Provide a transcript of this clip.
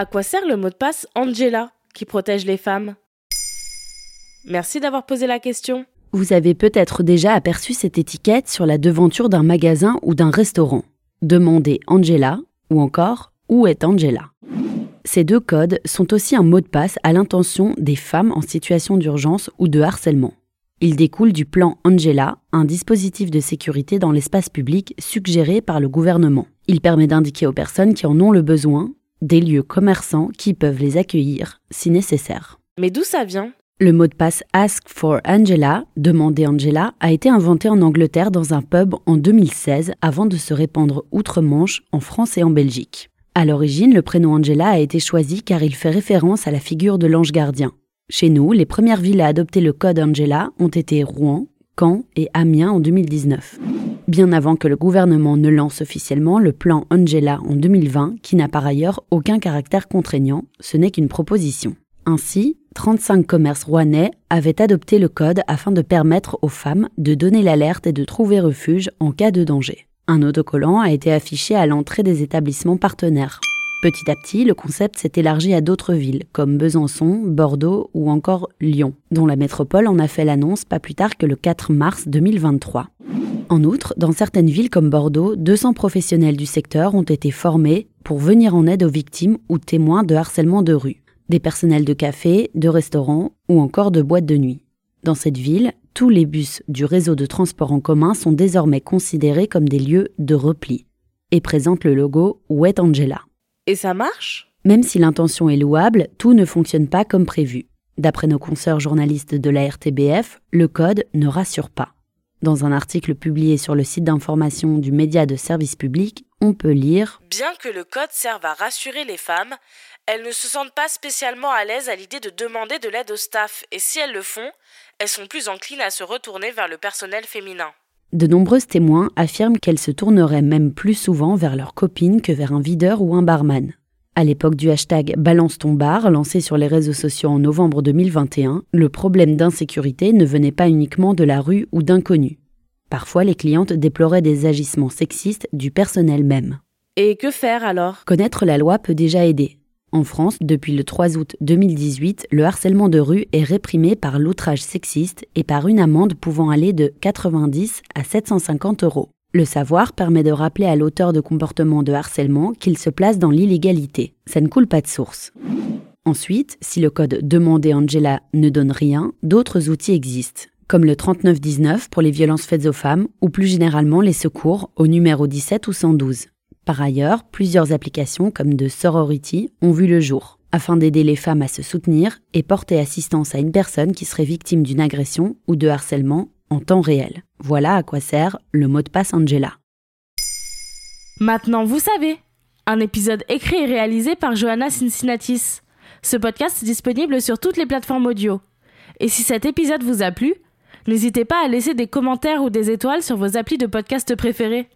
À quoi sert le mot de passe Angela qui protège les femmes? Merci d'avoir posé la question. Vous avez peut-être déjà aperçu cette étiquette sur la devanture d'un magasin ou d'un restaurant. Demandez Angela ou encore Où est Angela? Ces deux codes sont aussi un mot de passe à l'intention des femmes en situation d'urgence ou de harcèlement. Ils découlent du plan Angela, un dispositif de sécurité dans l'espace public suggéré par le gouvernement. Il permet d'indiquer aux personnes qui en ont le besoin des lieux commerçants qui peuvent les accueillir si nécessaire. Mais d'où ça vient? Le mot de passe Ask for Angela, demander Angela, a été inventé en Angleterre dans un pub en 2016 avant de se répandre outre-Manche en France et en Belgique. À l'origine, le prénom Angela a été choisi car il fait référence à la figure de l'ange gardien. Chez nous, les premières villes à adopter le code Angela ont été Rouen, Caen et Amiens en 2019 bien avant que le gouvernement ne lance officiellement le plan Angela en 2020, qui n'a par ailleurs aucun caractère contraignant, ce n'est qu'une proposition. Ainsi, 35 commerces rouennais avaient adopté le code afin de permettre aux femmes de donner l'alerte et de trouver refuge en cas de danger. Un autocollant a été affiché à l'entrée des établissements partenaires. Petit à petit, le concept s'est élargi à d'autres villes, comme Besançon, Bordeaux ou encore Lyon, dont la métropole en a fait l'annonce pas plus tard que le 4 mars 2023. En outre, dans certaines villes comme Bordeaux, 200 professionnels du secteur ont été formés pour venir en aide aux victimes ou témoins de harcèlement de rue, des personnels de café, de restaurants ou encore de boîtes de nuit. Dans cette ville, tous les bus du réseau de transport en commun sont désormais considérés comme des lieux de repli et présentent le logo Wet Angela. Et ça marche? Même si l'intention est louable, tout ne fonctionne pas comme prévu. D'après nos consoeurs journalistes de la RTBF, le code ne rassure pas. Dans un article publié sur le site d'information du média de service public, on peut lire Bien que le code serve à rassurer les femmes, elles ne se sentent pas spécialement à l'aise à l'idée de demander de l'aide au staff, et si elles le font, elles sont plus enclines à se retourner vers le personnel féminin. De nombreuses témoins affirment qu'elles se tourneraient même plus souvent vers leur copine que vers un videur ou un barman. À l'époque du hashtag Balance ton bar, lancé sur les réseaux sociaux en novembre 2021, le problème d'insécurité ne venait pas uniquement de la rue ou d'inconnus. Parfois, les clientes déploraient des agissements sexistes du personnel même. Et que faire alors? Connaître la loi peut déjà aider. En France, depuis le 3 août 2018, le harcèlement de rue est réprimé par l'outrage sexiste et par une amende pouvant aller de 90 à 750 euros. Le savoir permet de rappeler à l'auteur de comportement de harcèlement qu'il se place dans l'illégalité. Ça ne coule pas de source. Ensuite, si le code demandé Angela ne donne rien, d'autres outils existent, comme le 3919 pour les violences faites aux femmes ou plus généralement les secours au numéro 17 ou 112. Par ailleurs, plusieurs applications comme de Sorority ont vu le jour, afin d'aider les femmes à se soutenir et porter assistance à une personne qui serait victime d'une agression ou de harcèlement en temps réel. Voilà à quoi sert le mot de passe Angela. Maintenant, vous savez. Un épisode écrit et réalisé par Johanna Cincinnatis. Ce podcast est disponible sur toutes les plateformes audio. Et si cet épisode vous a plu, n'hésitez pas à laisser des commentaires ou des étoiles sur vos applis de podcast préférés.